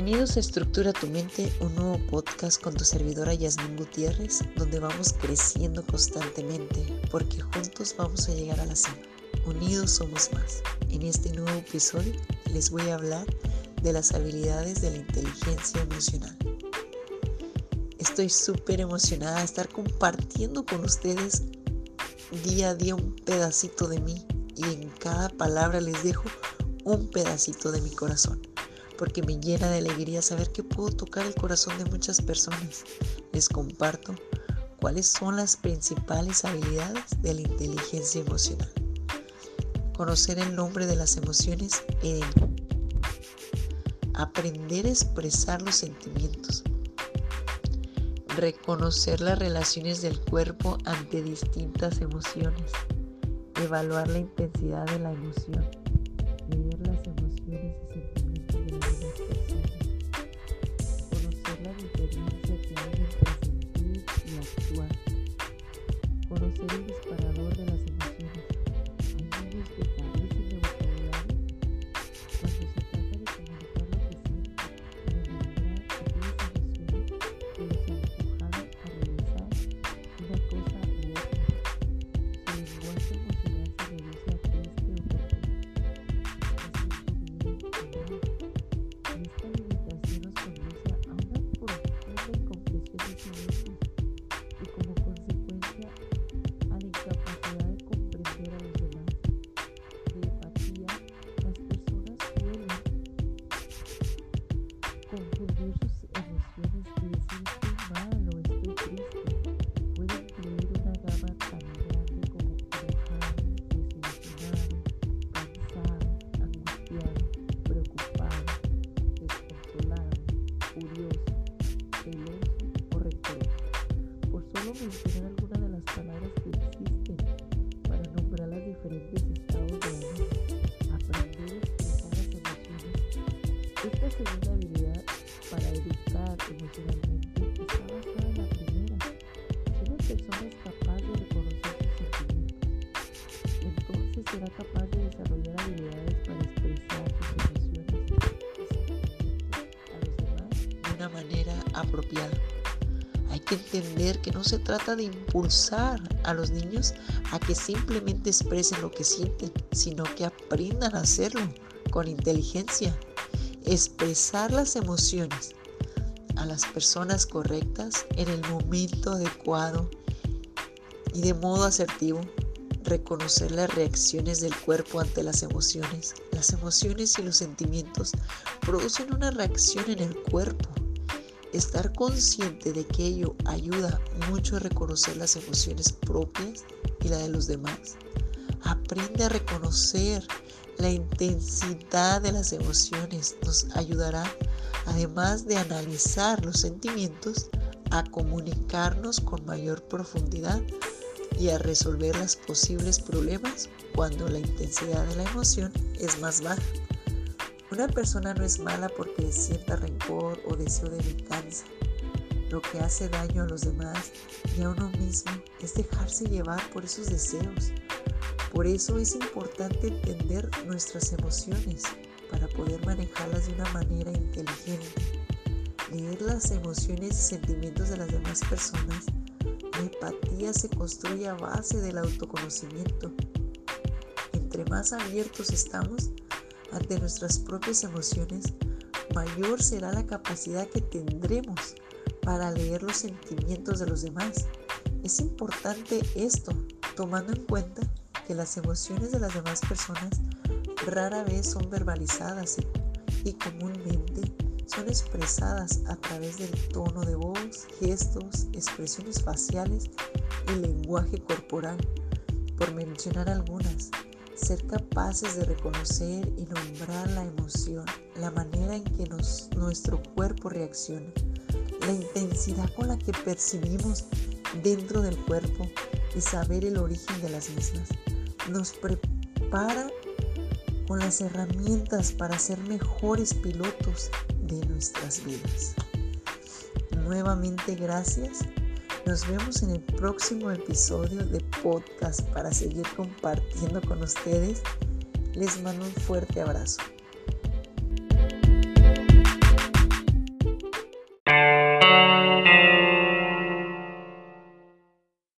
Bienvenidos a Estructura tu Mente, un nuevo podcast con tu servidora Yasmin Gutiérrez, donde vamos creciendo constantemente, porque juntos vamos a llegar a la cima. Unidos somos más. En este nuevo episodio les voy a hablar de las habilidades de la inteligencia emocional. Estoy súper emocionada de estar compartiendo con ustedes día a día un pedacito de mí y en cada palabra les dejo un pedacito de mi corazón porque me llena de alegría saber que puedo tocar el corazón de muchas personas. Les comparto cuáles son las principales habilidades de la inteligencia emocional. Conocer el nombre de las emociones y aprender a expresar los sentimientos. Reconocer las relaciones del cuerpo ante distintas emociones. Evaluar la intensidad de la emoción. Leer las emociones y sentimientos Conocer la diferencia que hay entre sentir y actuar. Conocer el disparador de las emociones. Aquellos que carecen de vocabulario, cuando se trata de comunicar lo que sienten, de manera que aquellas emociones que los empujan a realizar una cosa mencionar algunas de las palabras que existen para nombrar los diferentes estados de ánimo. Aprender a expresar las emociones. Esta segunda habilidad para educar emocionalmente está basada en la primera. Si una persona es capaz de reconocer sus sentimientos, entonces será capaz de desarrollar habilidades para expresar sus emociones a los demás de una manera apropiada. Hay que entender que no se trata de impulsar a los niños a que simplemente expresen lo que sienten, sino que aprendan a hacerlo con inteligencia. Expresar las emociones a las personas correctas en el momento adecuado y de modo asertivo. Reconocer las reacciones del cuerpo ante las emociones. Las emociones y los sentimientos producen una reacción en el cuerpo Estar consciente de que ello ayuda mucho a reconocer las emociones propias y la de los demás. Aprende a reconocer la intensidad de las emociones. Nos ayudará, además de analizar los sentimientos, a comunicarnos con mayor profundidad y a resolver los posibles problemas cuando la intensidad de la emoción es más baja. Una persona no es mala porque sienta rencor o deseo de venganza. Lo que hace daño a los demás y a uno mismo es dejarse llevar por esos deseos. Por eso es importante entender nuestras emociones para poder manejarlas de una manera inteligente. Leer las emociones y sentimientos de las demás personas. La empatía se construye a base del autoconocimiento. Entre más abiertos estamos, ante nuestras propias emociones, mayor será la capacidad que tendremos para leer los sentimientos de los demás. Es importante esto, tomando en cuenta que las emociones de las demás personas rara vez son verbalizadas y, comúnmente son expresadas a través del tono de voz, gestos, expresiones faciales y lenguaje corporal, por mencionar algunas ser capaces de reconocer y nombrar la emoción, la manera en que nuestro cuerpo reacciona, la intensidad con la que percibimos dentro del cuerpo y saber el origen de las mismas, nos prepara con las herramientas para ser mejores pilotos de nuestras vidas. Nuevamente gracias nos vemos en el próximo episodio de podcast para seguir compartiendo con ustedes. Les mando un fuerte abrazo.